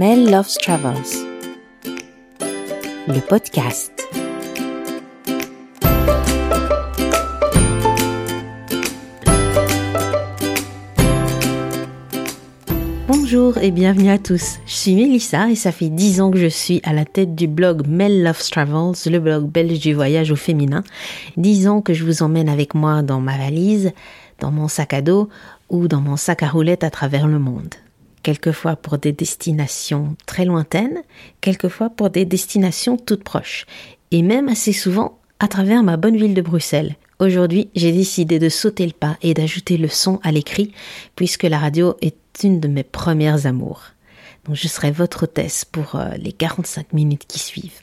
Mel Loves Travels, le podcast. Bonjour et bienvenue à tous. Je suis Mélissa et ça fait dix ans que je suis à la tête du blog Mel Loves Travels, le blog belge du voyage au féminin. Dix ans que je vous emmène avec moi dans ma valise, dans mon sac à dos ou dans mon sac à roulettes à travers le monde quelquefois pour des destinations très lointaines, quelquefois pour des destinations toutes proches, et même assez souvent à travers ma bonne ville de Bruxelles. Aujourd'hui, j'ai décidé de sauter le pas et d'ajouter le son à l'écrit, puisque la radio est une de mes premières amours. Donc je serai votre hôtesse pour euh, les 45 minutes qui suivent.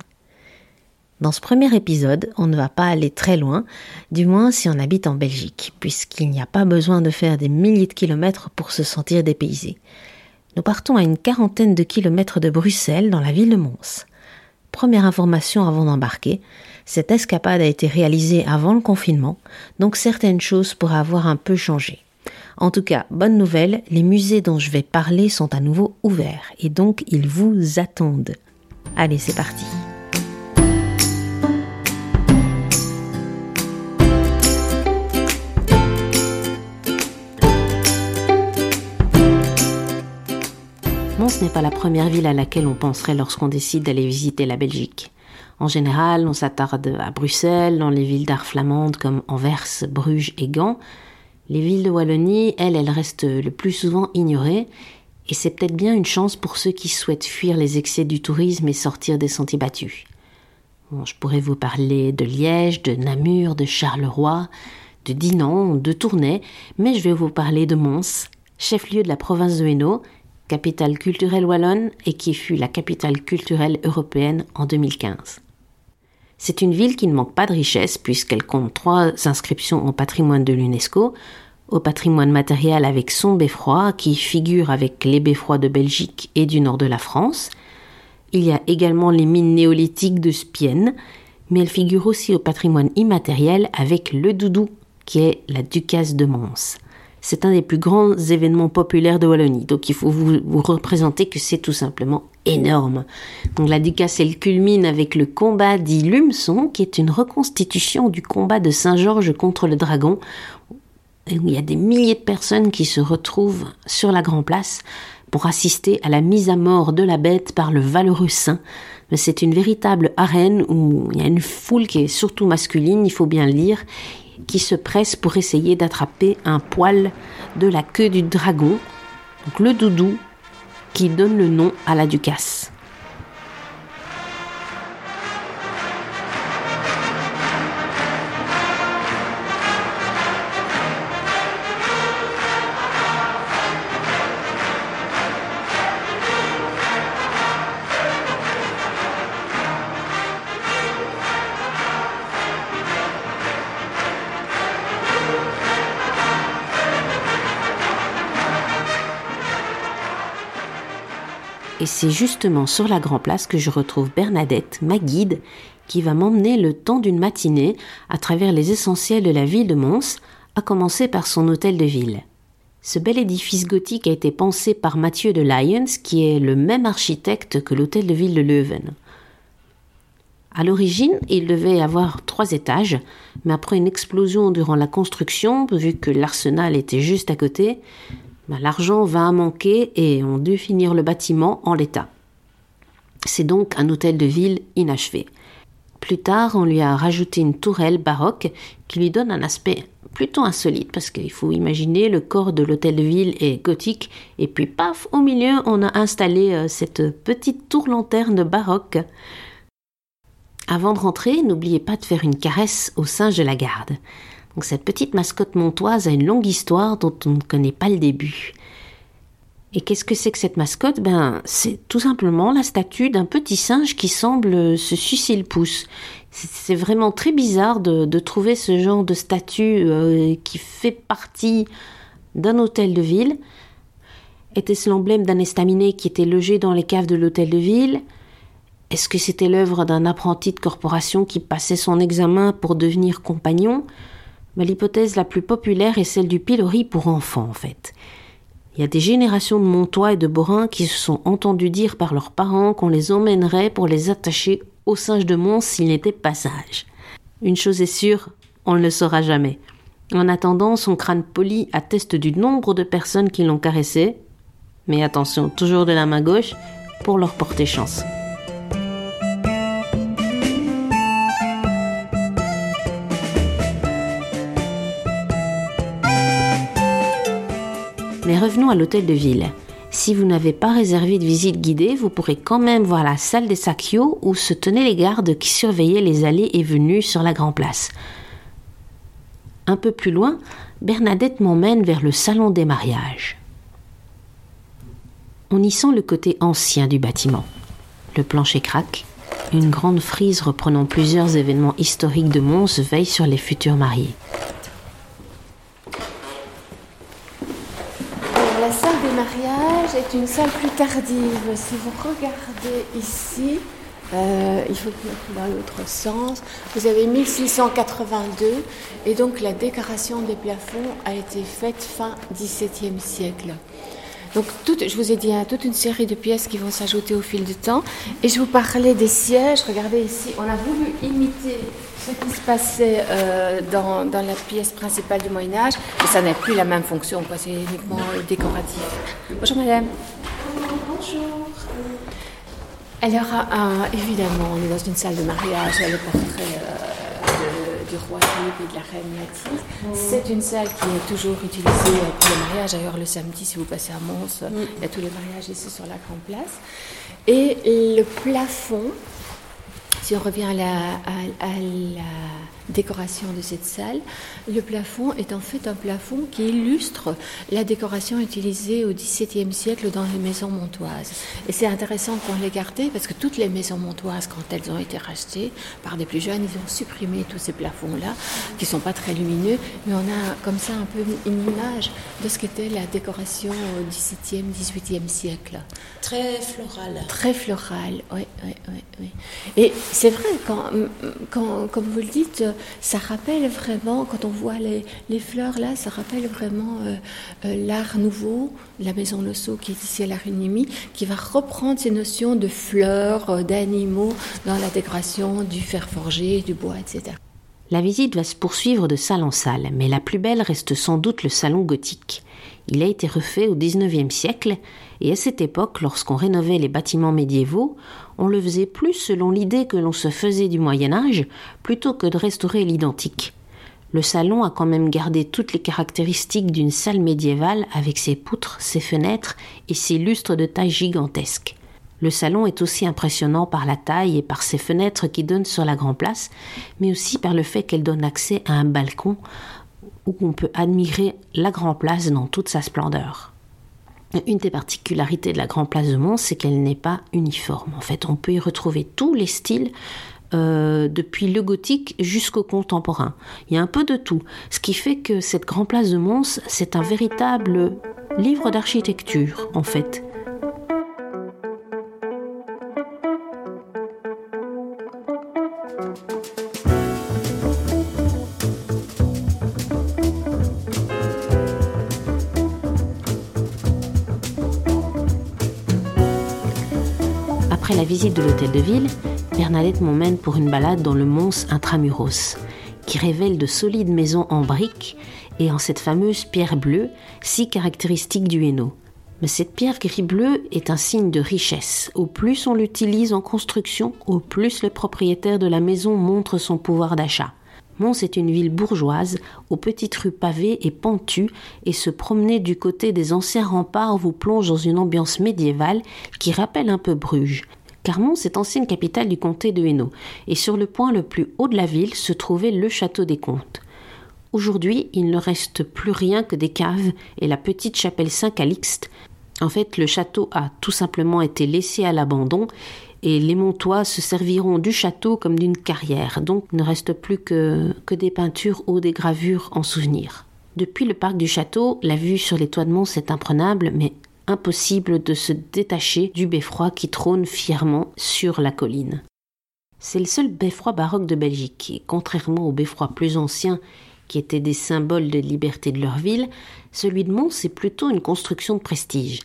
Dans ce premier épisode, on ne va pas aller très loin, du moins si on habite en Belgique, puisqu'il n'y a pas besoin de faire des milliers de kilomètres pour se sentir dépaysé. Nous partons à une quarantaine de kilomètres de Bruxelles, dans la ville de Mons. Première information avant d'embarquer, cette escapade a été réalisée avant le confinement, donc certaines choses pourraient avoir un peu changé. En tout cas, bonne nouvelle, les musées dont je vais parler sont à nouveau ouverts et donc ils vous attendent. Allez, c'est parti. N'est pas la première ville à laquelle on penserait lorsqu'on décide d'aller visiter la Belgique. En général, on s'attarde à Bruxelles, dans les villes d'art flamandes comme Anvers, Bruges et Gand. Les villes de Wallonie, elles, elles restent le plus souvent ignorées, et c'est peut-être bien une chance pour ceux qui souhaitent fuir les excès du tourisme et sortir des sentiers battus. je pourrais vous parler de Liège, de Namur, de Charleroi, de Dinan, de Tournai, mais je vais vous parler de Mons, chef-lieu de la province de Hainaut, capitale culturelle wallonne et qui fut la capitale culturelle européenne en 2015. C'est une ville qui ne manque pas de richesse puisqu'elle compte trois inscriptions au patrimoine de l'UNESCO, au patrimoine matériel avec son beffroi qui figure avec les beffrois de Belgique et du nord de la France. Il y a également les mines néolithiques de Spienne, mais elle figure aussi au patrimoine immatériel avec le Doudou qui est la ducasse de Mons c'est un des plus grands événements populaires de Wallonie. Donc il faut vous, représenter que c'est tout simplement énorme. Donc la ducasse, elle culmine avec le combat dit qui est une reconstitution du combat de Saint-Georges contre le dragon. Il y a des milliers de personnes qui se retrouvent sur la Grand Place pour assister à la mise à mort de la bête par le valeureux saint. Mais c'est une véritable arène où il y a une foule qui est surtout masculine, il faut bien le dire qui se presse pour essayer d'attraper un poil de la queue du dragon, donc le doudou, qui donne le nom à la ducasse. C'est justement sur la Grand Place que je retrouve Bernadette, ma guide, qui va m'emmener le temps d'une matinée à travers les essentiels de la ville de Mons, à commencer par son hôtel de ville. Ce bel édifice gothique a été pensé par Mathieu de Lyons, qui est le même architecte que l'hôtel de ville de Leuven. À l'origine, il devait avoir trois étages, mais après une explosion durant la construction, vu que l'arsenal était juste à côté, ben, l'argent va manquer et on dû finir le bâtiment en l'état. C'est donc un hôtel de ville inachevé. Plus tard, on lui a rajouté une tourelle baroque qui lui donne un aspect plutôt insolite parce qu'il faut imaginer le corps de l'hôtel de ville est gothique et puis paf, au milieu, on a installé euh, cette petite tour lanterne baroque. Avant de rentrer, n'oubliez pas de faire une caresse au singe de la garde cette petite mascotte montoise a une longue histoire dont on ne connaît pas le début. Et qu'est-ce que c'est que cette mascotte? Ben, c'est tout simplement la statue d'un petit singe qui semble se sucer le pouce. C'est vraiment très bizarre de, trouver ce genre de statue euh, qui fait partie d'un hôtel de ville. Était-ce l'emblème d'un estaminet qui était logé dans les caves de l'hôtel de ville? Est-ce que c'était l'œuvre d'un apprenti de corporation qui passait son examen pour devenir compagnon? L'hypothèse la plus populaire est celle du pilori pour enfants en fait. Il y a des générations de Montois et de Borins qui se sont entendus dire par leurs parents qu'on les emmènerait pour les attacher au singe de Mons s'ils n'étaient pas sages. Une chose est sûre, on ne le saura jamais. En attendant, son crâne poli atteste du nombre de personnes qui l'ont caressé. Mais attention, toujours de la main gauche, pour leur porter chance. Mais revenons à l'hôtel de ville. Si vous n'avez pas réservé de visite guidée, vous pourrez quand même voir la salle des Sakyo où se tenaient les gardes qui surveillaient les allées et venues sur la Grand Place. Un peu plus loin, Bernadette m'emmène vers le salon des mariages. On y sent le côté ancien du bâtiment. Le plancher craque, une grande frise reprenant plusieurs événements historiques de Mons veille sur les futurs mariés. La salle des mariages est une salle plus tardive. Si vous regardez ici, euh, il faut que dans l'autre sens. Vous avez 1682 et donc la décoration des plafonds a été faite fin XVIIe siècle. Donc, je vous ai dit, hein, toute une série de pièces qui vont s'ajouter au fil du temps. Et je vous parlais des sièges. Regardez ici, on a voulu imiter ce qui se passait euh, dans, la pièce principale du Moyen-Âge, mais ça n'a plus la même fonction, c'est uniquement décoratif. Bonjour madame. Bonjour. Alors, euh, évidemment, on est dans une salle de mariage, le portrait euh, du roi Philippe et de la reine Mathilde. C'est une salle qui est toujours utilisée pour les mariages. D'ailleurs, le samedi, si vous passez à Mons, mm. il y a tous les mariages ici sur la Grande Place. Et le plafond, si on revient à la, décoration de cette salle, le plafond est en fait un plafond qui illustre la décoration utilisée au XVIIe siècle dans les maisons montoises. Et c'est intéressant qu'on l'ait gardé parce que toutes les maisons montoises, quand elles ont été rachetées par des plus jeunes, ils ont supprimé tous ces plafonds-là, qui ne sont pas très lumineux, mais on a comme ça un peu une image de ce qu'était la décoration au XVIIe, XVIIIe siècle. Très florale. Très florale, oui, oui, oui. oui. Et c'est vrai, quand, quand, comme vous le dites, ça rappelle vraiment, quand on voit les, les fleurs là, ça rappelle vraiment euh, euh, l'art nouveau, la maison Losso qui est ici à la qui va reprendre ces notions de fleurs, euh, d'animaux dans la décoration du fer forgé, du bois, etc. La visite va se poursuivre de salle en salle, mais la plus belle reste sans doute le salon gothique. Il a été refait au XIXe siècle, et à cette époque, lorsqu'on rénovait les bâtiments médiévaux, on le faisait plus selon l'idée que l'on se faisait du Moyen Âge, plutôt que de restaurer l'identique. Le salon a quand même gardé toutes les caractéristiques d'une salle médiévale avec ses poutres, ses fenêtres et ses lustres de taille gigantesque. Le salon est aussi impressionnant par la taille et par ses fenêtres qui donnent sur la grande place, mais aussi par le fait qu'elle donne accès à un balcon où on peut admirer la Grand Place dans toute sa splendeur. Une des particularités de la Grand Place de Mons, c'est qu'elle n'est pas uniforme. En fait, on peut y retrouver tous les styles euh, depuis le gothique jusqu'au contemporain. Il y a un peu de tout, ce qui fait que cette Grand Place de Mons, c'est un véritable livre d'architecture, en fait. De l'hôtel de ville, Bernadette m'emmène pour une balade dans le Mons Intramuros, qui révèle de solides maisons en briques et en cette fameuse pierre bleue, si caractéristique du Hainaut. Mais cette pierre gris-bleu est un signe de richesse. Au plus on l'utilise en construction, au plus le propriétaire de la maison montre son pouvoir d'achat. Mons est une ville bourgeoise, aux petites rues pavées et pentues, et se promener du côté des anciens remparts vous plonge dans une ambiance médiévale qui rappelle un peu Bruges. Car Mons est ancienne capitale du comté de Hainaut, et sur le point le plus haut de la ville se trouvait le château des comtes. Aujourd'hui, il ne reste plus rien que des caves et la petite chapelle Saint-Calixte. En fait, le château a tout simplement été laissé à l'abandon et les Montois se serviront du château comme d'une carrière, donc ne reste plus que, que des peintures ou des gravures en souvenir. Depuis le parc du château, la vue sur les toits de Mons est imprenable, mais impossible de se détacher du beffroi qui trône fièrement sur la colline. C'est le seul beffroi baroque de Belgique, et contrairement aux beffrois plus anciens qui étaient des symboles de liberté de leur ville, celui de Mons est plutôt une construction de prestige.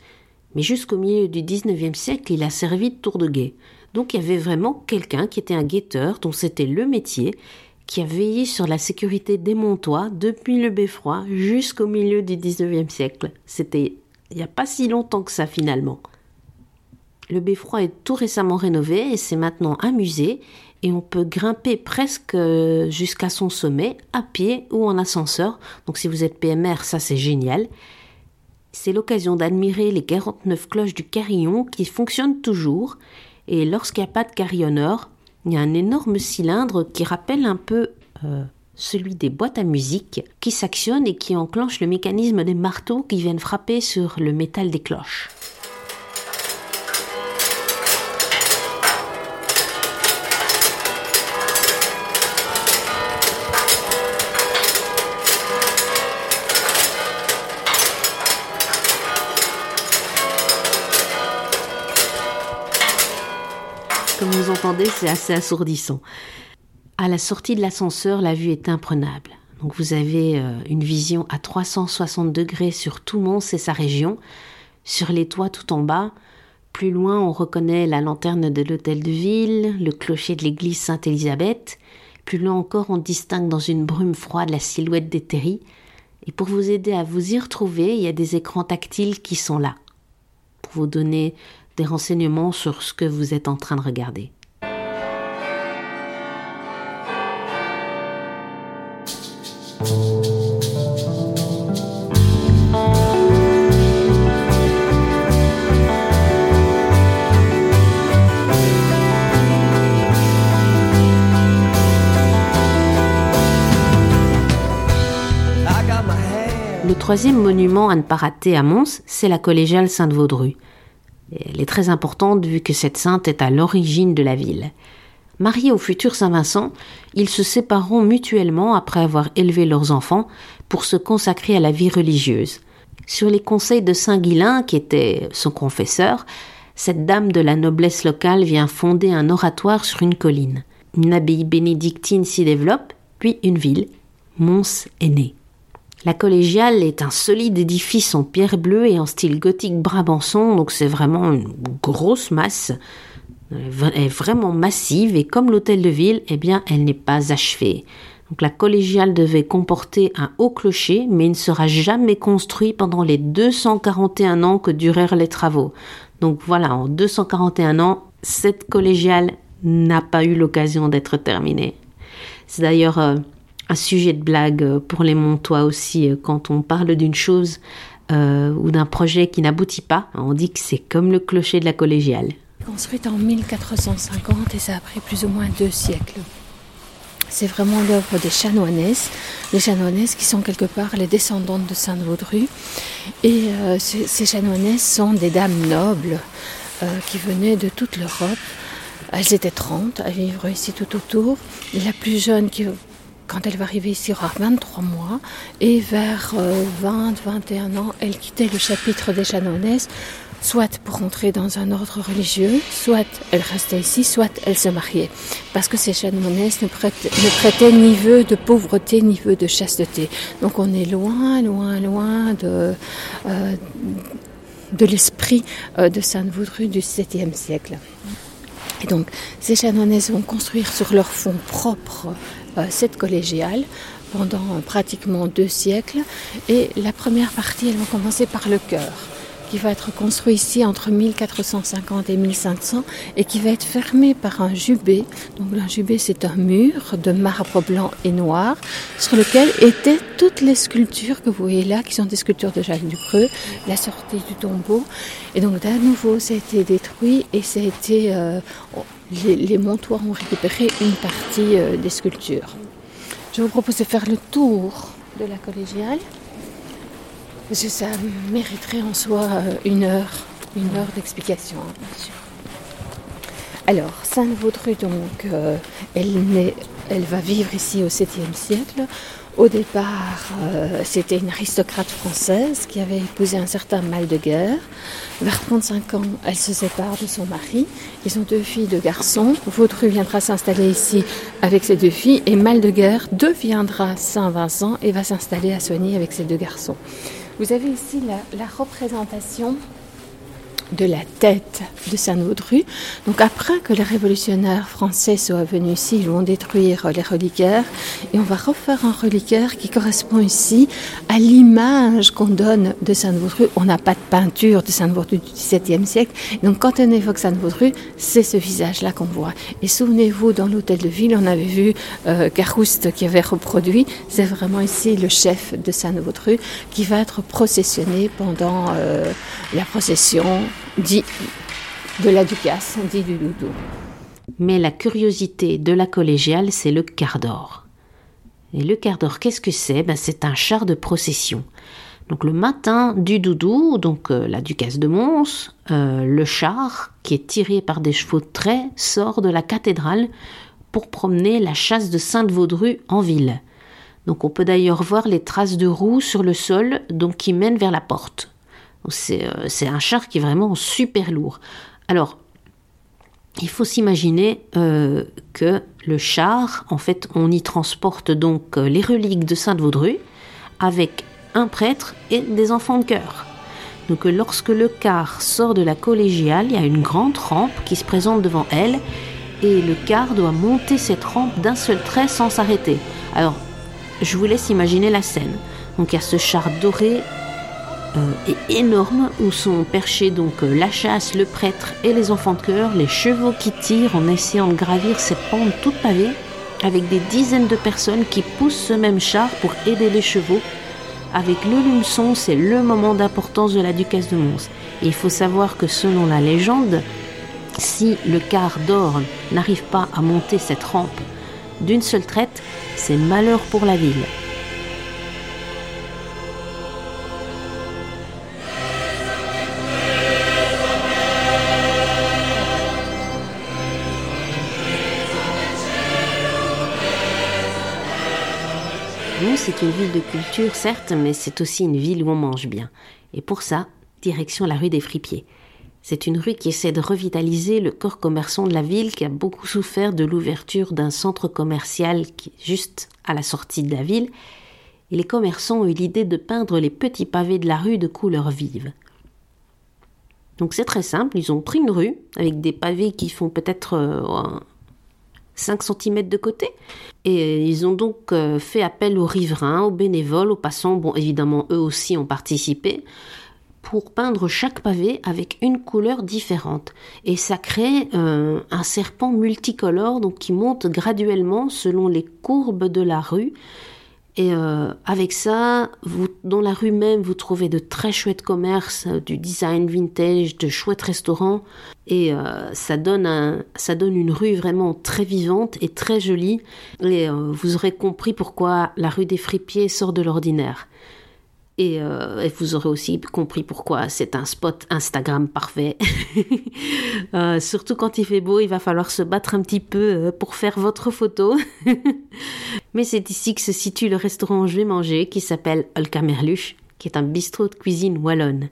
Mais jusqu'au milieu du XIXe siècle, il a servi de tour de guet. Donc il y avait vraiment quelqu'un qui était un guetteur, dont c'était le métier, qui a veillé sur la sécurité des Montois depuis le beffroi jusqu'au milieu du XIXe siècle. C'était il n'y a pas si longtemps que ça finalement. Le beffroi est tout récemment rénové et c'est maintenant un musée et on peut grimper presque euh, jusqu'à son sommet à pied ou en ascenseur. Donc si vous êtes PMR, ça c'est génial. C'est l'occasion d'admirer les 49 cloches du carillon qui fonctionnent toujours et lorsqu'il n'y a pas de carillonneur, il y a un énorme cylindre qui rappelle un peu euh, celui des boîtes à musique, qui s'actionne et qui enclenche le mécanisme des marteaux qui viennent frapper sur le métal des cloches. Comme vous entendez, c'est assez assourdissant. À la sortie de l'ascenseur, la vue est imprenable. Donc vous avez euh, une vision à 360 degrés sur tout Mons et sa région, sur les toits tout en bas. Plus loin, on reconnaît la lanterne de l'hôtel de ville, le clocher de l'église Sainte-Élisabeth. Plus loin encore, on distingue dans une brume froide la silhouette des terris. Et pour vous aider à vous y retrouver, il y a des écrans tactiles qui sont là, pour vous donner des renseignements sur ce que vous êtes en train de regarder. Le troisième monument à ne pas rater à Mons, c'est la collégiale Sainte-Vaudru. Elle est très importante vu que cette sainte est à l'origine de la ville. Mariés au futur Saint-Vincent, ils se sépareront mutuellement après avoir élevé leurs enfants pour se consacrer à la vie religieuse. Sur les conseils de Saint Guilain, qui était son confesseur, cette dame de la noblesse locale vient fonder un oratoire sur une colline. Une abbaye bénédictine s'y développe, puis une ville. Mons est née. La collégiale est un solide édifice en pierre bleue et en style gothique brabançon, donc c'est vraiment une grosse masse. Elle est vraiment massive et comme l'hôtel de ville, eh bien, elle n'est pas achevée. Donc la collégiale devait comporter un haut clocher, mais il ne sera jamais construit pendant les 241 ans que durèrent les travaux. Donc voilà, en 241 ans, cette collégiale n'a pas eu l'occasion d'être terminée. C'est d'ailleurs euh, un sujet de blague pour les Montois aussi euh, quand on parle d'une chose euh, ou d'un projet qui n'aboutit pas. On dit que c'est comme le clocher de la collégiale. Construite en 1450 et ça a pris plus ou moins deux siècles. C'est vraiment l'œuvre des chanoinesses, les chanoinesses qui sont quelque part les descendantes de Sainte-Vaudru. Et euh, ces, chanoinesses sont des dames nobles qui venaient de toute l'Europe. Elles étaient 30 à vivre ici tout autour. La plus jeune quand elle va arriver ici, aura 23 mois. Et vers 20, 21 ans, elle quittait le chapitre des Chanoinesses, soit pour entrer dans un ordre religieux, soit elle restait ici, soit elle se mariait. Parce que ces Chanoinesses ne prêtaient, ni vœu de pauvreté, ni vœu de chasteté. Donc on est loin, loin, loin de, euh, de l'esprit euh, de Sainte-Vaudru du 7e siècle. Et donc, ces chanoinesses vont construire sur leur fonds propre euh, cette collégiale pendant pratiquement deux siècles. Et la première partie, elle va commencer par le chœur, qui va être construit ici entre 1450 et 1500 et qui va être fermé par un jubé. Donc un jubé, c'est un mur de marbre blanc et noir sur lequel étaient toutes les sculptures que vous voyez là, qui sont des sculptures de Jacques Dupreux, la sortie du tombeau. Et donc d'à nouveau, ça a été détruit et ça a été... Euh, les, les, Montois ont récupéré une partie euh, des sculptures. Je vous propose de faire le tour de la collégiale. Ça mériterait en soi euh, une heure, une heure d'explication, hein, bien sûr. Alors, Sainte-Vaudru, donc, euh, elle, va vivre ici au 7e siècle. Au départ, euh, c'était une aristocrate française qui avait épousé un certain mal de guerre. Vers 35 ans, elle se sépare de son mari. Ils ont deux filles, deux garçons. Vaudru viendra s'installer ici avec ses deux filles et mal de guerre deviendra Saint-Vincent et va s'installer à Soigny avec ses deux garçons. Vous avez ici la, représentation de la tête de Saint-Vaudru. Donc après que les révolutionnaires français soient venus ici, ils vont détruire les reliquaires et on va refaire un reliquaire qui correspond ici à l'image qu'on donne de Saint-Vaudru. On n'a pas de peinture de Saint-Vaudru du XVIIe siècle. Donc quand on évoque Saint-Vaudru, c'est ce visage-là qu'on voit. Et souvenez-vous, dans l'hôtel de ville, on avait vu euh, Carouste qui avait reproduit. C'est vraiment ici le chef de Saint-Vaudru qui va être processionné pendant euh, la procession dit de la Ducasse, dit du doudou. Mais la curiosité de la collégiale, c'est le quart d'or. Et le quart d'or, qu'est-ce que c'est? Ben, C'est un char de procession. Donc le matin du doudou, donc euh, la ducasse de Mons, euh, le char, qui est tiré par des chevaux de trait, sort de la cathédrale pour promener la chasse de Sainte-Vaudru en ville. Donc on peut d'ailleurs voir les traces de roues sur le sol donc qui mènent vers la porte. Euh, c'est un char qui est vraiment super lourd. Alors, il faut s'imaginer euh, que le char, en fait, on y transporte donc euh, les reliques de Sainte-Vaudru avec un prêtre et des enfants de chœur. Donc lorsque le car sort de la collégiale, il y a une grande rampe qui se présente devant elle et le car doit monter cette rampe d'un seul trait sans s'arrêter. Alors, je vous laisse imaginer la scène. Donc il y a ce char doré est euh, énorme où sont perchés donc euh, la chasse, le prêtre et les enfants de chœur, les chevaux qui tirent en essayant de gravir cette pente toute pavée, avec des dizaines de personnes qui poussent ce même char pour aider les chevaux. Avec le lumeçon, c'est le moment d'importance de la ducasse de Mons. Il faut savoir que selon la légende, si le quart d'or n'arrive pas à monter cette rampe d'une seule traite, c'est malheur pour la ville. C'est une ville de culture, certes, mais c'est aussi une ville où on mange bien. Et pour ça, direction la rue des Fripiers. C'est une rue qui essaie de revitaliser le corps commerçant de la ville qui a beaucoup souffert de l'ouverture d'un centre commercial qui juste à la sortie de la ville. Et les commerçants ont eu l'idée de peindre les petits pavés de la rue de couleurs vives. Donc c'est très simple, ils ont pris une rue avec des pavés qui font peut-être euh, 5 cm de côté. Et ils ont donc euh, fait appel aux riverains, aux bénévoles, aux passants, bon évidemment eux aussi ont participé, pour peindre chaque pavé avec une couleur différente. Et ça crée euh, un serpent multicolore donc qui monte graduellement selon les courbes de la rue et euh, avec ça, dans la rue même, vous trouvez de très chouettes commerces, euh, du design vintage, de chouettes restaurants. Et euh, ça, donne un, ça donne une rue vraiment très vivante et très jolie. Et vous aurez compris pourquoi la rue des Fripiers sort de l'ordinaire. Euh, et, vous aurez aussi compris pourquoi c'est un spot Instagram parfait. Euh, surtout quand il fait beau, il va falloir se battre un petit peu euh, pour faire votre photo. Mais c'est ici que se situe le restaurant où je vais manger, qui s'appelle Olkamerluche, qui est un bistrot de cuisine wallonne.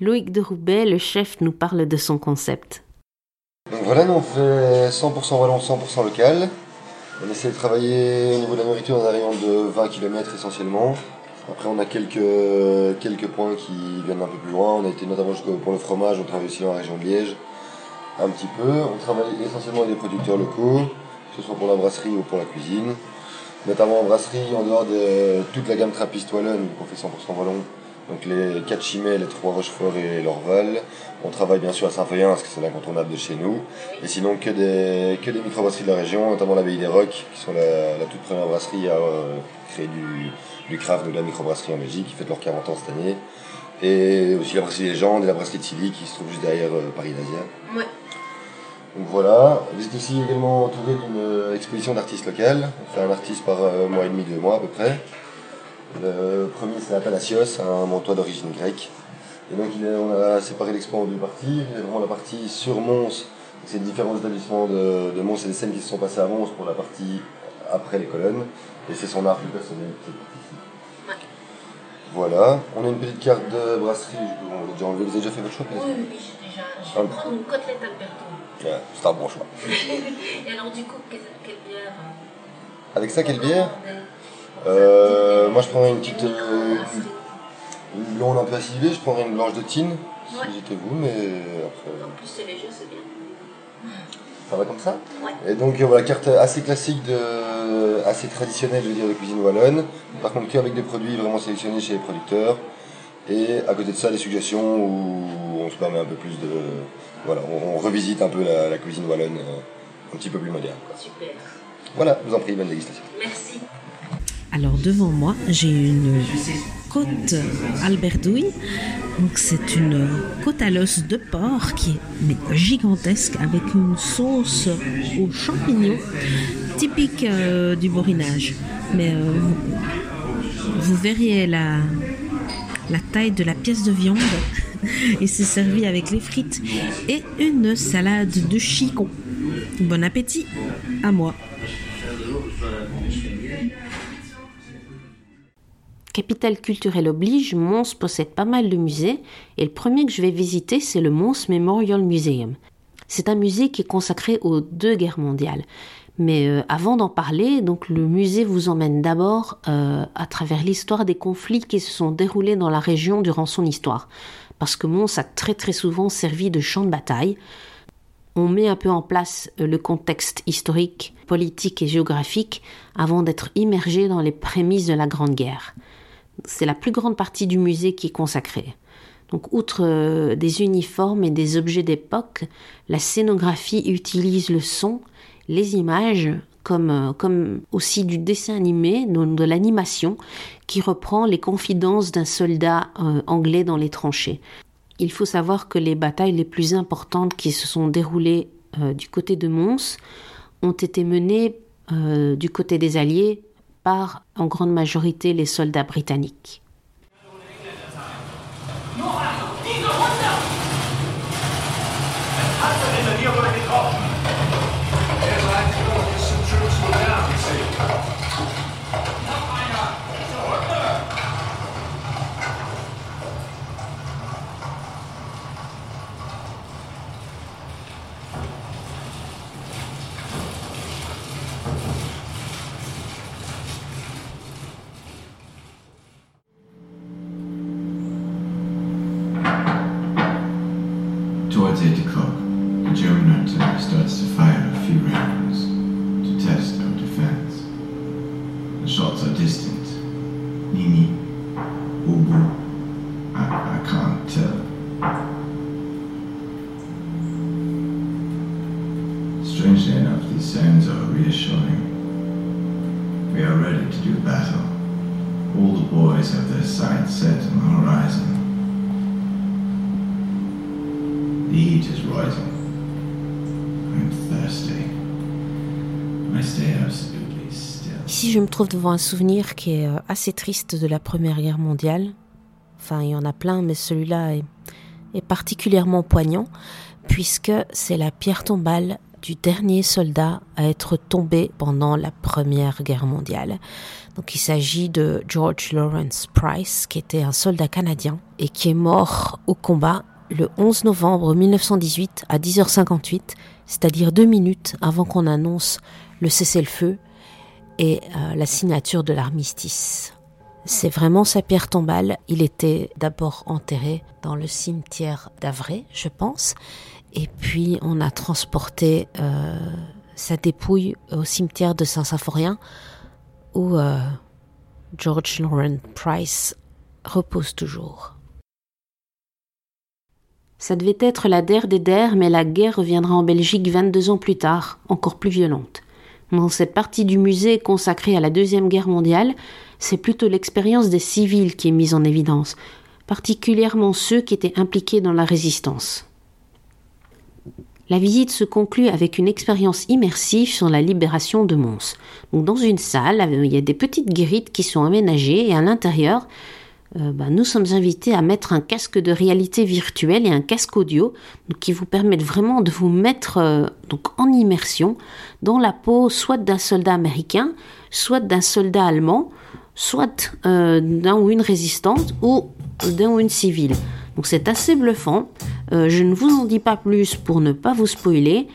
Loïc de Roubaix, le chef, nous parle de son concept. Donc voilà, nous on fait 100% wallon, 100% local. On essaie de travailler au niveau de la nourriture un rayon de 20 km essentiellement. Après, on a quelques, quelques points qui viennent un peu plus loin. On a été notamment pour le fromage, on travaille aussi dans la région de Liège, un petit peu. On travaille essentiellement avec des producteurs locaux, que ce soit pour la brasserie ou pour la cuisine. Notamment en brasserie, en dehors de toute la gamme Trappiste Wallonne, qu'on fait 100% wallon. Donc les 4 Chimay, les 3 Rochefort et l'Orval. On travaille bien sûr à Saint-Feuillin parce que c'est l'incontournable de chez nous. Et sinon que des, que des microbrasseries de la région, notamment l'abbaye des Rocs, qui sont la, toute première brasserie à euh, créer du, du craft de la microbrasserie en Belgique, qui fête leurs 40 ans cette année. Et aussi la brasserie Légende et la brasserie de Silly qui se trouve juste derrière euh, Paris d'Asia. Ouais. Donc voilà, vous êtes aussi également entouré d'une euh, exposition d'artistes locales. On fait un artiste par euh, mois et demi, deux mois à peu près. Le premier c'est Apalacios, un montois d'origine grecque. Et donc on a séparé l'expo en deux parties. Il y a vraiment la partie sur Mons, c'est différents établissements de, de Mons et des scènes qui se sont passées à Mons pour la partie après les colonnes. Et c'est son art plus personnel. Voilà, on a une petite carte de brasserie, on l'a déjà enlevé, vous avez déjà fait votre choix Oui, oui, j'ai déjà. Je vais prendre une côtelette Alberto. Ouais, c'est un bon choix. Et alors, du coup, quelle, quelle bière Avec ça, quelle bière euh, Moi, je prendrais une petite. Euh, une blonde un peu acidulée, je prendrais une blanche de Tine, si j'étais vous, mais après. En plus, c'est léger, c'est bien. Ça va comme ça Ouais. Et donc euh, voilà, carte assez classique, de, assez traditionnelle, je veux dire, de cuisine wallonne. Par contre, qu'avec des produits vraiment sélectionnés chez les producteurs. Et à côté de ça, des suggestions où on se permet un peu plus de. Voilà, on, on revisite un peu la, la cuisine wallonne euh, un petit peu plus moderne. quoi. Super. Voilà, je vous en prie, bonne dégustation. Merci. Alors devant moi, j'ai une côte alberdouille. Donc c'est une côte à l'os de porc qui est gigantesque avec une sauce aux champignons typique euh, du borinage. Mais euh, vous, vous verriez la, la taille de la pièce de viande et c'est servi avec les frites et une salade de chicon. Bon appétit à moi. Capitale culturelle oblige, Mons possède pas mal de musées et le premier que je vais visiter c'est le Mons Memorial Museum. C'est un musée qui est consacré aux deux guerres mondiales. Mais euh, avant d'en parler, donc le musée vous emmène d'abord euh, à travers l'histoire des conflits qui se sont déroulés dans la région durant son histoire. Parce que Mons a très très souvent servi de champ de bataille. On met un peu en place euh, le contexte historique, politique et géographique avant d'être immergé dans les prémices de la Grande Guerre. C'est la plus grande partie du musée qui est consacrée. Donc, outre euh, des uniformes et des objets d'époque, la scénographie utilise le son, les images, comme, euh, comme aussi du dessin animé, donc de l'animation, qui reprend les confidences d'un soldat euh, anglais dans les tranchées. Il faut savoir que les batailles les plus importantes qui se sont déroulées du côté de Mons ont été menées du côté des Alliés par en grande majorité les soldats britanniques. Ici, je me trouve devant un souvenir qui est euh, assez triste de la Première Guerre mondiale. Enfin, il y en a plein, mais celui-là est, est particulièrement poignant, puisque c'est la pierre tombale du dernier soldat à être tombé pendant la Première Guerre mondiale. Donc il s'agit de George Lawrence Price, qui était un soldat canadien et qui est mort au combat le 11 novembre 1918 à 10h58, c'est-à-dire deux minutes avant qu'on annonce le cessez-le-feu et euh, la signature de l'armistice. C'est vraiment sa pierre tombale. Il était d'abord enterré dans le cimetière d'Avray, je pense, et puis on a transporté euh, sa dépouille au cimetière de Saint-Symphorien où euh, George Lawrence Price repose toujours. Ça devait être la der des der, mais la guerre reviendra en Belgique 22 ans plus tard, encore plus violente. Dans cette partie du musée consacrée à la Deuxième Guerre mondiale, c'est plutôt l'expérience des civils qui est mise en évidence, particulièrement ceux qui étaient impliqués dans la résistance. La visite se conclut avec une expérience immersive sur la libération de Mons. Donc dans une salle, il y a des petites guérites qui sont aménagées et à l'intérieur, euh, bah, nous sommes invités à mettre un casque de réalité virtuelle et un casque audio qui vous permettent vraiment de vous mettre euh, donc en immersion dans la peau soit d'un soldat américain, soit d'un soldat allemand, soit euh, d'un ou une résistante ou d'un ou une civile. Donc c'est assez bluffant. Je ne vous en dis pas plus pour ne pas vous spoiler.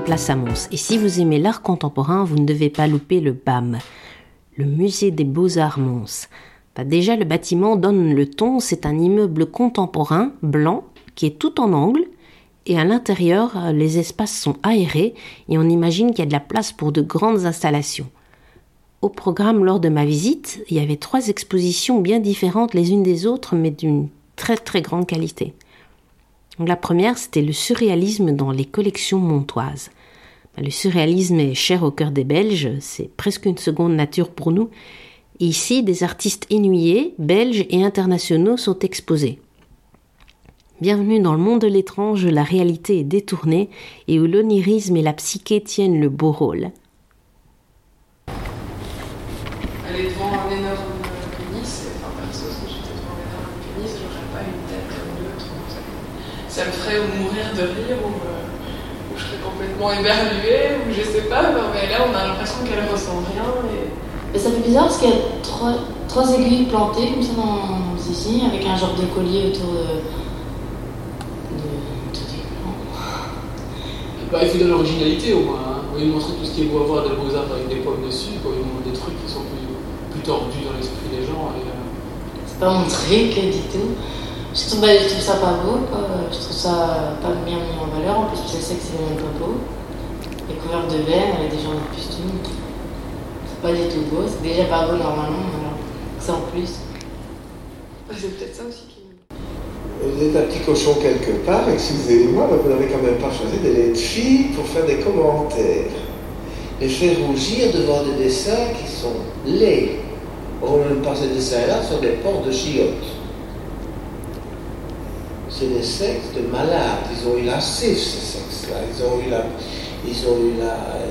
place à Mons. Et si vous aimez l'art contemporain, vous ne devez pas louper le BAM, le musée des beaux-arts Mons. Bah, déjà, le bâtiment donne le ton, c'est un immeuble contemporain, blanc, qui est tout en angle, et à l'intérieur, euh, les espaces sont aérés, et on imagine qu'il y a de la place pour de grandes installations. Au programme, lors de ma visite, il y avait trois expositions bien différentes les unes des autres, mais d'une très très grande qualité la première, c'était le surréalisme dans les collections montoises. Bah, le surréalisme est cher au cœur des Belges, c'est presque une seconde nature pour nous. Ici, des artistes ennuyés, belges et internationaux sont exposés. Bienvenue dans le monde de l'étrange, la réalité est détournée et où l'onirisme et la psyché tiennent le beau rôle. ça me ferait mourir de rire ou, euh, je serais complètement éberluée ou je sais pas, mais là on a l'impression qu'elle ressent rien. Et... ça fait bizarre parce qu'il y a trois, trois, aiguilles plantées comme ça dans ici, avec un genre de collier autour de, de, bah, il faut de l'originalité au moins. Hein. Vous montrer tout ce qui est beau à voir des beaux-arts avec des pommes dessus, quoi. il montre des trucs qui sont plus, plus tordus dans l'esprit des gens. Et, euh... C'est pas mon truc du tout. Je trouve, je trouve, ça pas beau, je trouve ça pas bien mis en valeur. En plus, je sais que c'est même pas beau. Les couverts de verre avec des gens de costume, pas du tout beau. C'est déjà pas beau normalement, alors c'est en plus. C'est peut-être ça aussi qui. Vous êtes un petit cochon quelque part, excusez-moi, mais vous n'avez quand même pas choisi d'aller être fille pour faire des commentaires. Les faire rougir devant des dessins qui sont laids. Or, même pas ces dessins-là sont des portes de chiottes c'est des sexes de malades. Ils ont eu la cif, ces sexes-là. Ils ont eu, la, ils ont eu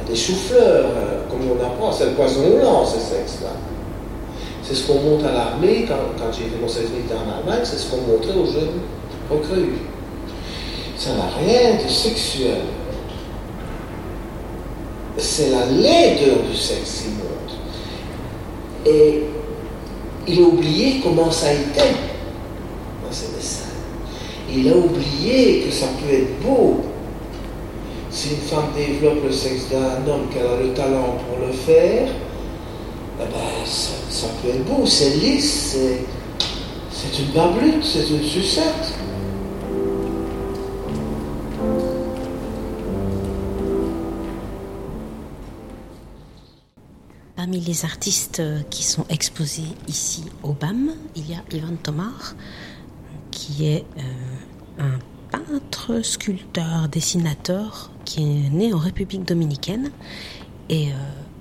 des choux-fleurs, euh, comme on apprend. C'est le poison lent, ces sexes-là. C'est ce qu'on montre à l'armée, quand, j'ai fait mon service militaire en Allemagne, c'est ce qu'on montrait aux jeunes recrues. Ça n'a rien de sexuel. C'est la laideur du sexe qui montre. Et il a oublié comment ça été dans ces dessins il a oublié que ça peut être beau. Si une femme développe le sexe d'un homme qu'elle a le talent pour le faire, eh ben, ça, peut être beau, c'est lisse, c'est une bablute, c'est une sucette. Parmi les artistes qui sont exposés ici au BAM, il y a Ivan Tomar, qui est euh, un peintre, sculpteur, dessinateur qui est né en République dominicaine. Et euh,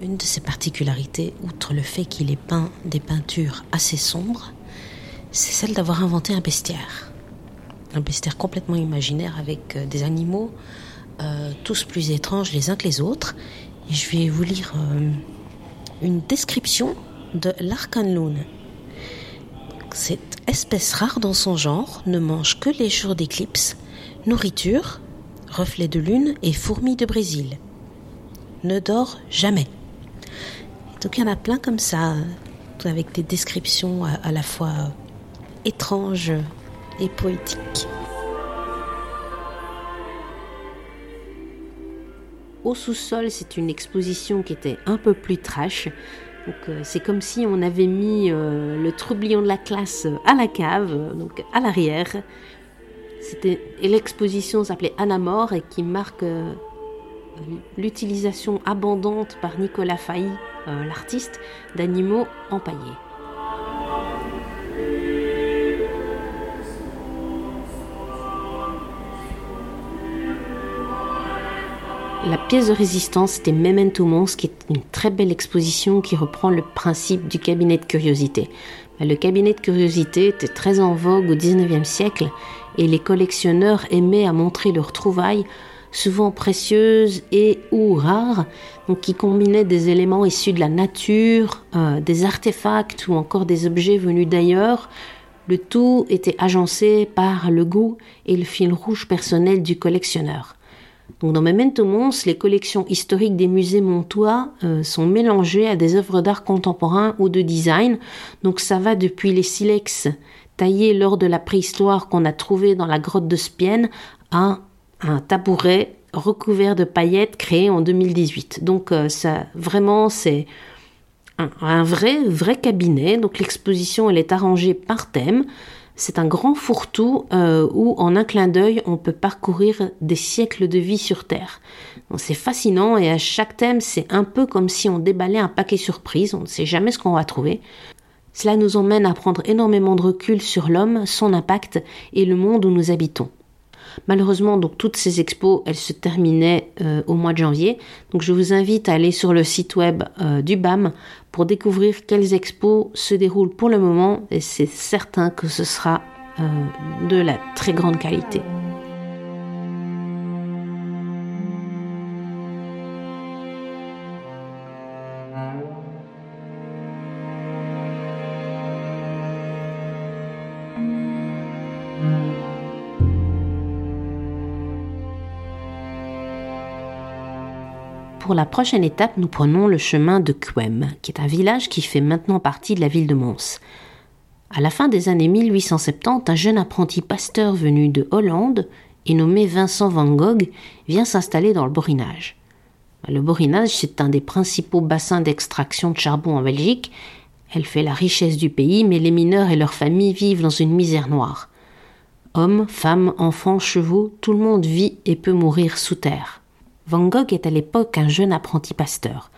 une de ses particularités, outre le fait qu'il ait peint des peintures assez sombres, c'est celle d'avoir inventé un bestiaire. Un bestiaire complètement imaginaire avec euh, des animaux euh, tous plus étranges les uns que les autres. Et je vais vous lire une description de l'Arcanloon. Cette espèce rare dans son genre ne mange que les jours d'éclipse, nourriture, reflet de lune et fourmis de Brésil. Ne dort jamais. Donc il y en a plein comme ça, avec des descriptions à, la fois étranges et poétiques. Au sous-sol, c'est une exposition qui était un peu plus trash, donc euh, c'est comme si on avait mis euh, le troublion de la classe à la cave, donc à l'arrière. C'était l'exposition s'appelait Anamor et qui marque euh, l'utilisation abondante par Nicolas Failly, l'artiste, d'animaux empaillés. la pièce de résistance, c'était Memento Mons, qui est une très belle exposition qui reprend le principe du cabinet de curiosité. Le cabinet de curiosité était très en vogue au 19e siècle et les collectionneurs aimaient à montrer leurs trouvailles, souvent précieuses et ou rares, qui combinaient des éléments issus de la nature, euh, des artefacts ou encore des objets venus d'ailleurs. Le tout était agencé par le goût et le fil rouge personnel du collectionneur. Donc dans Memento Mons, les collections historiques des musées montois euh, sont mélangées à des œuvres d'art contemporain ou de design. Donc ça va depuis les silex taillés lors de la préhistoire qu'on a trouvé dans la grotte de Spienne à un tabouret recouvert de paillettes créé en 2018. Donc euh, ça vraiment c'est un, un, vrai vrai cabinet. Donc l'exposition elle est arrangée par thème. C'est un grand fourre-tout euh, où, en un clin d'œil, on peut parcourir des siècles de vie sur Terre. C'est fascinant et à chaque thème, c'est un peu comme si on déballait un paquet surprise. On ne sait jamais ce qu'on va trouver. Cela nous emmène à prendre énormément de recul sur l'homme, son impact et le monde où nous habitons. Malheureusement, donc toutes ces expos, elles se terminaient euh, au mois de janvier. Donc je vous invite à aller sur le site web euh, du BAM pour découvrir quelles expos se déroulent pour le moment et c'est certain que ce sera euh, de la très grande qualité. Pour la prochaine étape, nous prenons le chemin de Quem, qui est un village qui fait maintenant partie de la ville de Mons. À la fin des années 1870, un jeune apprenti pasteur venu de Hollande et nommé Vincent Van Gogh vient s'installer dans le Borinage. Le Borinage, c'est un des principaux bassins d'extraction de charbon en Belgique. Elle fait la richesse du pays, mais les mineurs et leurs familles vivent dans une misère noire. Hommes, femmes, enfants, chevaux, tout le monde vit et peut mourir sous terre. Van Gogh est à l'époque un jeune apprenti pasteur.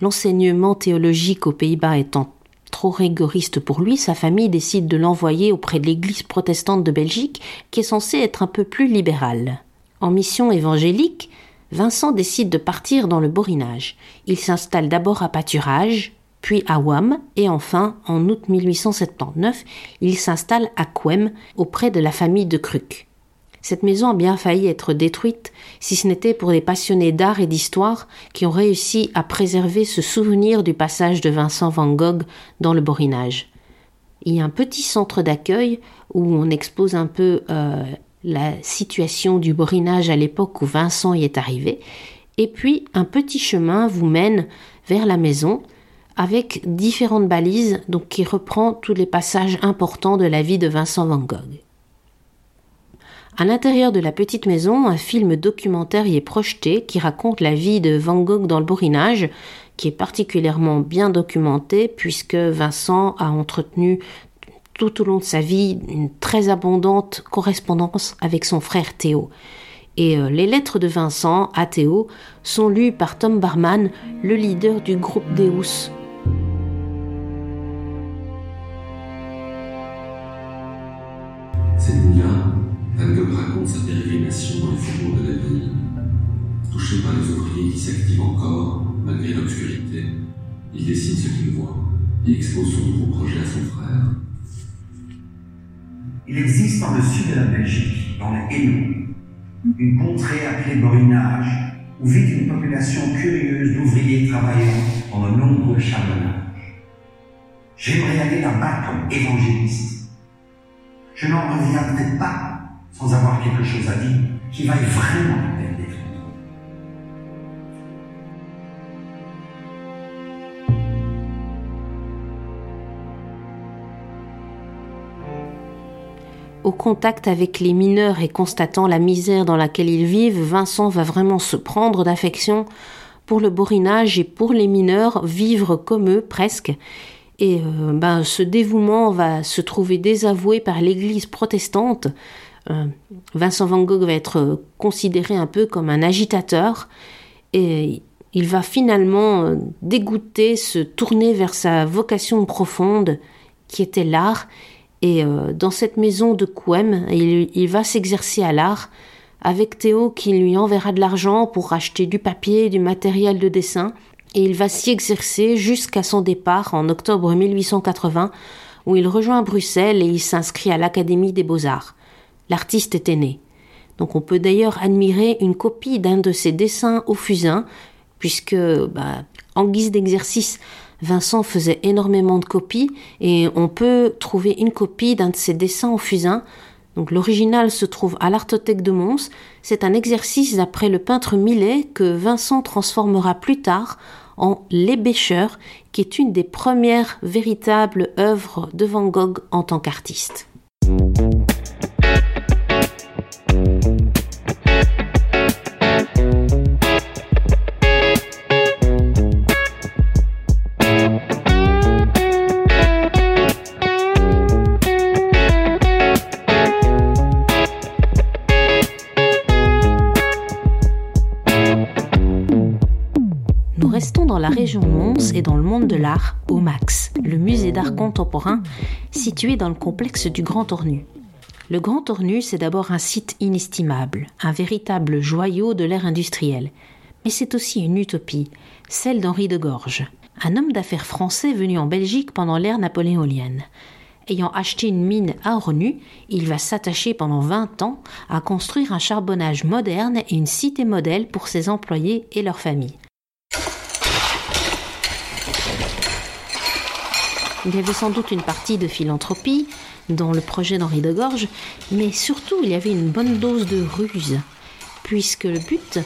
L'enseignement théologique aux Pays-Bas étant trop rigoriste pour lui, sa famille décide de l'envoyer auprès de l'église protestante de Belgique, qui est censée être un peu plus libérale. En mission évangélique, Vincent décide de partir dans le Borinage. Il s'installe d'abord à Pâturage, puis à Wam, et enfin, en août 1879, il s'installe à Quem, auprès de la famille de Cruc. Cette maison a bien failli être détruite si ce n'était pour des passionnés d'art et d'histoire qui ont réussi à préserver ce souvenir du passage de Vincent Van Gogh dans le Borinage. Il y a un petit centre d'accueil où on expose un peu euh, la situation du Borinage à l'époque où Vincent y est arrivé, et puis un petit chemin vous mène vers la maison avec différentes balises qui reprend tous les passages importants de la vie de Vincent Van Gogh. À l'intérieur de la petite maison, un film documentaire y est projeté qui raconte la vie de Van Gogh dans le borinage, qui est particulièrement bien documenté puisque Vincent a entretenu tout au long de sa vie une très abondante correspondance avec son frère Théo. Et euh, les lettres de Vincent à Théo sont lues par Tom Barman, le leader du groupe Deus, nuit-là, Van Gogh raconte sa pérégrination dans les faubourgs de la ville. Touché par les ouvriers qui s'activent encore, malgré l'obscurité, il dessine ce qu'il voit et expose son nouveau projet à son frère. Il existe dans le sud de la Belgique, dans le Hainaut, une contrée appelée Borinage, où vit une population curieuse d'ouvriers travaillant dans de nombreux charbonnages. J'aimerais aller là-bas comme évangéliste. Je n'en reviendrai pas sans avoir quelque chose à dire qui vaille vraiment la peine d'être. Au contact avec les mineurs et constatant la misère dans laquelle ils vivent, Vincent va vraiment se prendre d'affection pour le borinage et pour les mineurs, vivre comme eux presque. Et euh, ben, ce dévouement va se trouver désavoué par l'Église protestante. Euh, Vincent Van Gogh va être considéré un peu comme un agitateur et il va finalement euh, dégoûter, se tourner vers sa vocation profonde qui était l'art. Et euh, dans cette maison de Quem, il, il va s'exercer à l'art avec Théo qui lui enverra de l'argent pour acheter du papier, du matériel de dessin, et il va s'y exercer jusqu'à son départ en octobre 1880, où il rejoint Bruxelles et il s'inscrit à l'Académie des beaux-arts. L'artiste était né. Donc on peut d'ailleurs admirer une copie d'un de ses dessins au fusain, puisque, bah, en guise d'exercice, Vincent faisait énormément de copies et on peut trouver une copie d'un de ses dessins au fusain. Donc l'original se trouve à l'Artothèque de Mons. C'est un exercice d'après le peintre Millet que Vincent transformera plus tard en Les qui est une des premières véritables œuvres de Van Gogh en tant qu'artiste. La région Mons et dans le monde de l'art au Max, le musée d'art contemporain situé dans le complexe du Grand Ornu. Le Grand Ornu, c'est d'abord un site inestimable, un véritable joyau de l'ère industrielle. Mais c'est aussi une utopie, celle d'Henri de Gorge, un homme d'affaires français venu en Belgique pendant l'ère napoléonienne. Ayant acheté une mine à Ornu, il va s'attacher pendant 20 ans à construire un charbonnage moderne et une cité modèle pour ses employés et leurs familles. Il y avait sans doute une partie de philanthropie dans le projet d'Henri de Gorge, mais surtout il y avait une bonne dose de ruse, puisque le but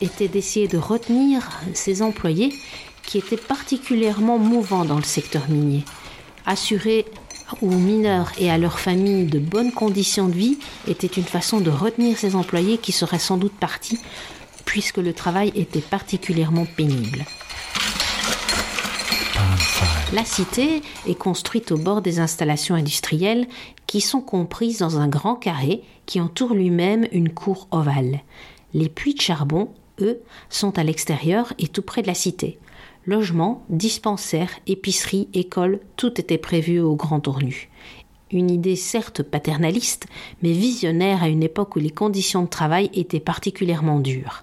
était d'essayer de retenir ses employés qui étaient particulièrement mouvants dans le secteur minier. Assurer aux mineurs et à leurs familles de bonnes conditions de vie était une façon de retenir ces employés qui seraient sans doute partis, puisque le travail était particulièrement pénible. La cité est construite au bord des installations industrielles qui sont comprises dans un grand carré qui entoure lui-même une cour ovale. Les puits de charbon, eux, sont à l'extérieur et tout près de la cité. Logements, dispensaires, épiceries, écoles, tout était prévu au Grand Tournu. Une idée certes paternaliste, mais visionnaire à une époque où les conditions de travail étaient particulièrement dures.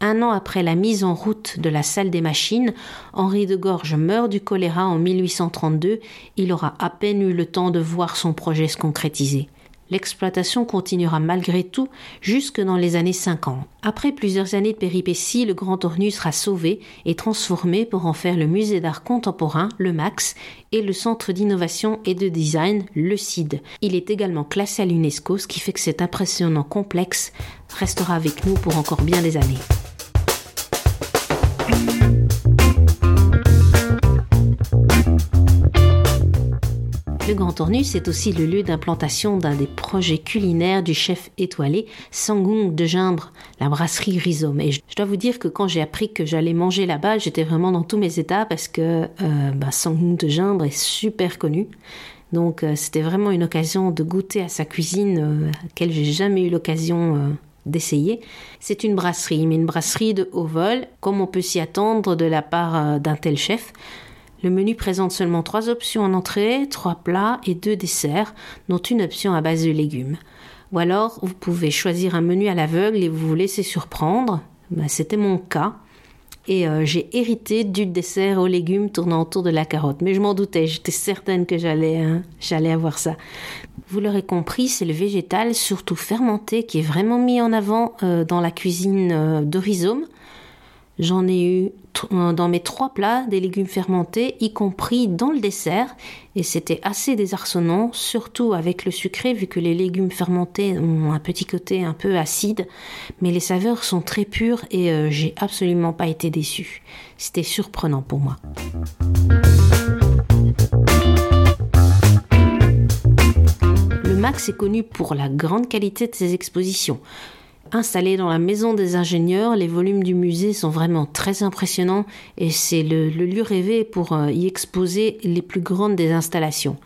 Un an après la mise en route de la salle des machines, Henri de Gorge meurt du choléra en 1832. Il aura à peine eu le temps de voir son projet se concrétiser. L'exploitation continuera malgré tout jusque dans les années 50. Après plusieurs années de péripéties, le Grand Ornu sera sauvé et transformé pour en faire le musée d'art contemporain, le MAX, et le centre d'innovation et de design, le CID. Il est également classé à l'UNESCO, ce qui fait que cet impressionnant complexe restera avec nous pour encore bien des années. Le Grand Ornu, c'est aussi le lieu d'implantation d'un des projets culinaires du chef étoilé Sangung de Gimbre, la brasserie Rhizome. Et je dois vous dire que quand j'ai appris que j'allais manger là-bas, j'étais vraiment dans tous mes états parce que euh, bah, Sangung de Gimbre est super connu. Donc euh, c'était vraiment une occasion de goûter à sa cuisine euh, à laquelle j'ai jamais eu l'occasion d'essayer. C'est une brasserie, mais une brasserie de haut vol, comme on peut s'y attendre de la part d'un tel chef. Le menu présente seulement trois options en entrée, trois plats et deux desserts, dont une option à base de légumes. Ou alors, vous pouvez choisir un menu à l'aveugle et vous vous laisser surprendre. Ben, C'était mon cas. Et euh, j'ai hérité du dessert aux légumes tournant autour de la carotte. Mais je m'en doutais, j'étais certaine que j'allais hein, j'allais avoir ça. Vous l'aurez compris, c'est le végétal, surtout fermenté, qui est vraiment mis en avant euh, dans la cuisine euh, de rhizome. J'en ai eu euh, dans mes trois plats des légumes fermentés, y compris dans le dessert, et c'était assez désarçonnant, surtout avec le sucré, vu que les légumes fermentés ont un petit côté un peu acide, mais les saveurs sont très pures et euh, j'ai absolument pas été déçu. C'était surprenant pour moi. Est connu pour la grande qualité de ses expositions. Installé dans la maison des ingénieurs, les volumes du musée sont vraiment très impressionnants et c'est le, lieu rêvé pour euh, y exposer les plus grandes des installations.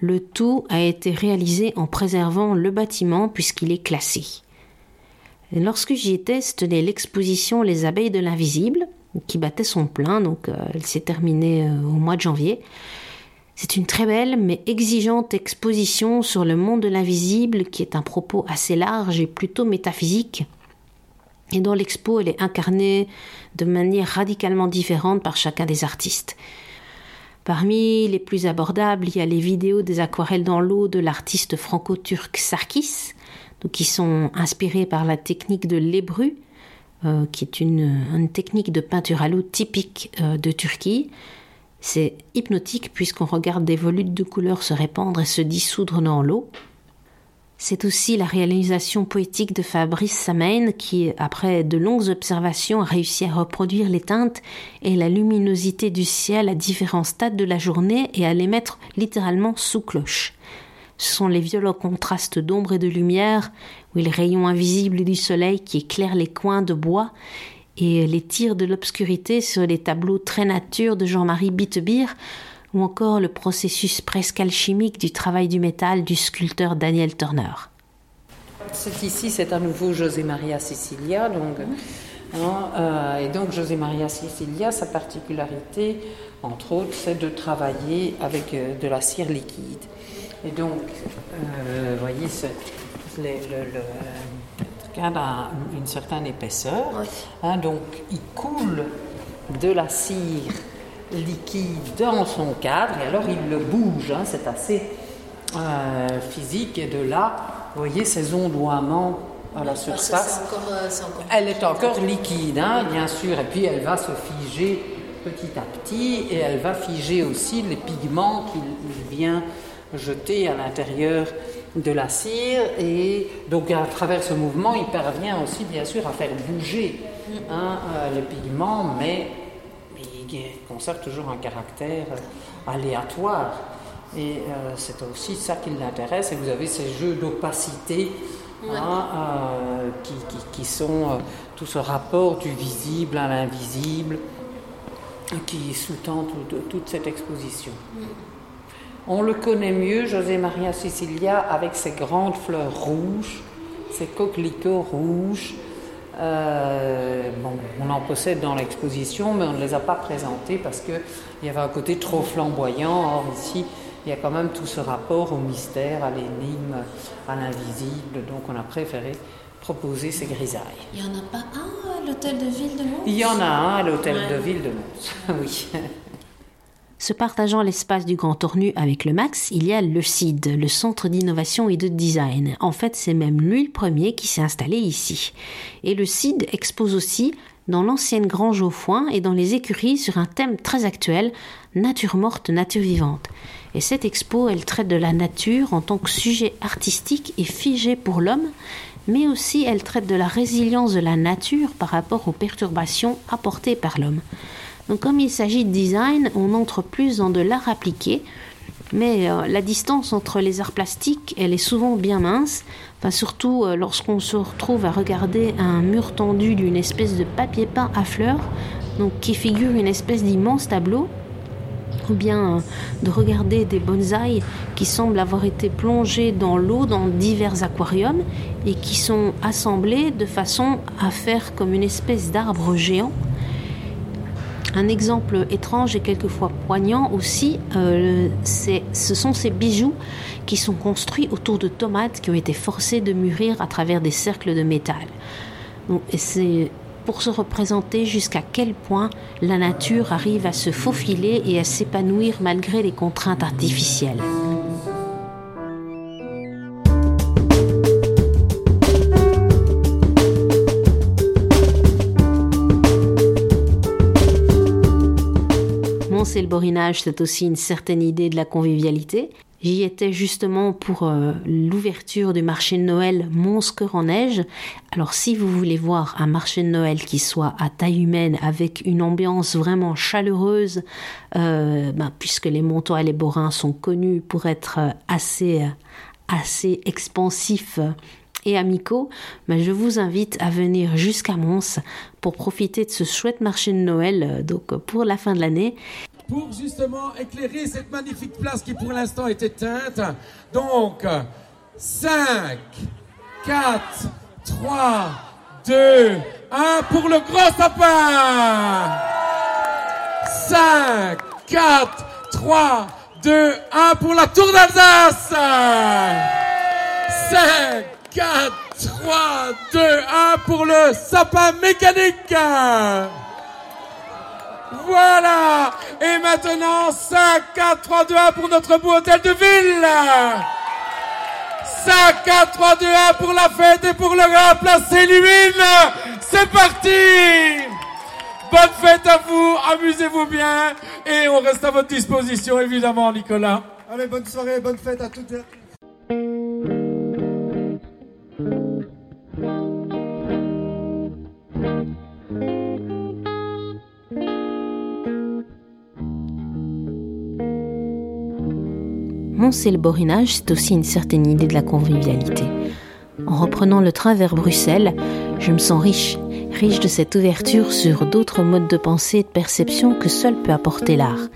Le tout a été réalisé en préservant le bâtiment puisqu'il est classé. lorsque j'y étais, se tenait l'exposition Les abeilles de l'invisible qui battait son plein, donc euh, elle s'est terminée euh, au mois de janvier. C'est une très belle mais exigeante exposition sur le monde de l'invisible qui est un propos assez large et plutôt métaphysique. Et dans l'expo, elle est incarnée de manière radicalement différente par chacun des artistes. Parmi les plus abordables, il y a les vidéos des aquarelles dans l'eau de l'artiste franco-turc Sarkis, qui sont inspirées par la technique de l'ébru, euh, qui est une, technique de peinture à l'eau typique euh, de Turquie. C'est hypnotique puisqu'on regarde des volutes de couleurs se répandre et se dissoudre dans l'eau. C'est aussi la réalisation poétique de Fabrice Samain qui, après de longues observations, a réussi à reproduire les teintes et la luminosité du ciel à différents stades de la journée et à les mettre littéralement sous cloche. Ce sont les violents contrastes d'ombre et de lumière, où les rayons invisibles du soleil qui éclairent les coins de bois et les tirs de l'obscurité sur les tableaux très nature de Jean-Marie Bittebir, ou encore le processus presque alchimique du travail du métal du sculpteur Daniel Turner. C'est ici, c'est à nouveau José Maria Sicilia, donc, hein, euh, et donc José Maria Sicilia, sa particularité, entre autres, c'est de travailler avec euh, de la cire liquide. Et donc, euh, vous voyez, le, le, cadre a une certaine épaisseur. Hein, donc, il coule de la cire liquide dans son cadre et alors il le bouge. Hein, c'est assez euh, physique. Et de là, vous voyez ces ondoiements à la surface. Euh, elle est encore liquide, hein, bien sûr, et puis elle va se figer petit à petit et elle va figer aussi les pigments qu'il vient jeter à l'intérieur de la cire et donc à travers ce mouvement il parvient aussi bien sûr à faire bouger hein, euh, les pigments mais il conserve toujours un caractère aléatoire et euh, c'est aussi ça qui l'intéresse et vous avez ces jeux d'opacité hein, euh, qui, sont tout ce rapport du visible à l'invisible qui sous-tend toute cette exposition. Mm. On le connaît mieux, José Maria Sicilia, avec ses grandes fleurs rouges, ses coquelicots rouges. Euh, bon, on en possède dans l'exposition, mais on ne les a pas présentés parce qu'il y avait un côté trop flamboyant. Or, ici, il y a quand même tout ce rapport au mystère, à l'énigme, à l'invisible. Donc, on a préféré proposer ces grisailles. Il n'y en a pas un à l'hôtel de ville de Mons? Il y en a un à l'hôtel de ville de Mons, oui. Se partageant l'espace du Grand Tournu avec le Max, il y a le CID, le Centre d'innovation et de design. En fait, c'est même lui le premier qui s'est installé ici. Et le CID expose aussi dans l'ancienne grange au foin et dans les écuries sur un thème très actuel, nature morte, nature vivante. Et cette expo, elle traite de la nature en tant que sujet artistique et figé pour l'homme, mais aussi elle traite de la résilience de la nature par rapport aux perturbations apportées par l'homme. Donc comme il s'agit de design, on entre plus dans de l'art appliqué, mais euh, la distance entre les arts plastiques, elle est souvent bien mince, enfin, surtout euh, lorsqu'on se retrouve à regarder un mur tendu d'une espèce de papier peint à fleurs, qui figure une espèce d'immense tableau, ou bien euh, de regarder des bonsaïs qui semblent avoir été plongés dans l'eau dans divers aquariums et qui sont assemblés de façon à faire comme une espèce d'arbre géant un exemple étrange et quelquefois poignant aussi, euh, ce sont ces bijoux qui sont construits autour de tomates qui ont été forcées de mûrir à travers des cercles de métal. et c'est pour se représenter jusqu'à quel point la nature arrive à se faufiler et à s'épanouir malgré les contraintes artificielles. Le borinage, c'est aussi une certaine idée de la convivialité. J'y étais justement pour euh, l'ouverture du marché de Noël Mons en neige. Alors si vous voulez voir un marché de Noël qui soit à taille humaine avec une ambiance vraiment chaleureuse, euh, ben, puisque les Montois et les Borins sont connus pour être euh, assez assez expansifs et amicaux, ben, je vous invite à venir jusqu'à Mons pour profiter de ce chouette marché de Noël donc pour la fin de l'année pour justement éclairer cette magnifique place qui pour l'instant est éteinte. Donc, 5, 4, 3, 2, 1 pour le gros sapin. 5, 4, 3, 2, 1 pour la Tour d'Alsace. 5, 4, 3, 2, 1 pour le sapin mécanique Voilà. Et maintenant, 5, 4, 3, 2, 1 pour notre beau hôtel de ville. 5, 4, 3, 2, 1 pour la fête et pour le place Illumine C'est parti. Bonne fête à vous, amusez-vous bien. Et on reste à votre disposition évidemment Nicolas. Allez, bonne soirée, bonne fête à toutes et à tous. Monter le borinage, c'est aussi une certaine idée de la convivialité. En reprenant le train vers Bruxelles, je me sens riche, riche de cette ouverture sur d'autres modes de pensée et de perception que seul peut apporter l'art.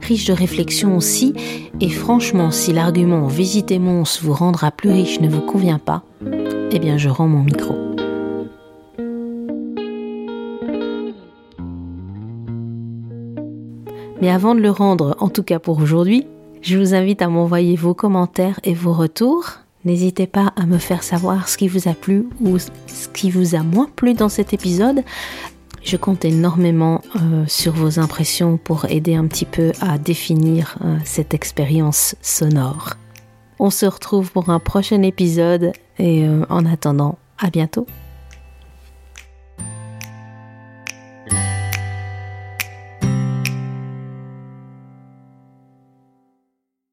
Riche de réflexion aussi, et franchement, si l'argument visiter Mons vous rendra plus riche ne vous convient pas, eh bien je rends mon micro. Mais avant de le rendre, en tout cas pour aujourd'hui, je vous invite à m'envoyer vos commentaires et vos retours. N'hésitez pas à me faire savoir ce qui vous a plu ou ce qui vous a moins plu dans cet épisode. Je compte énormément euh, sur vos impressions pour aider un petit peu à définir euh, cette expérience sonore. On se retrouve pour un prochain épisode et euh, en attendant, à bientôt.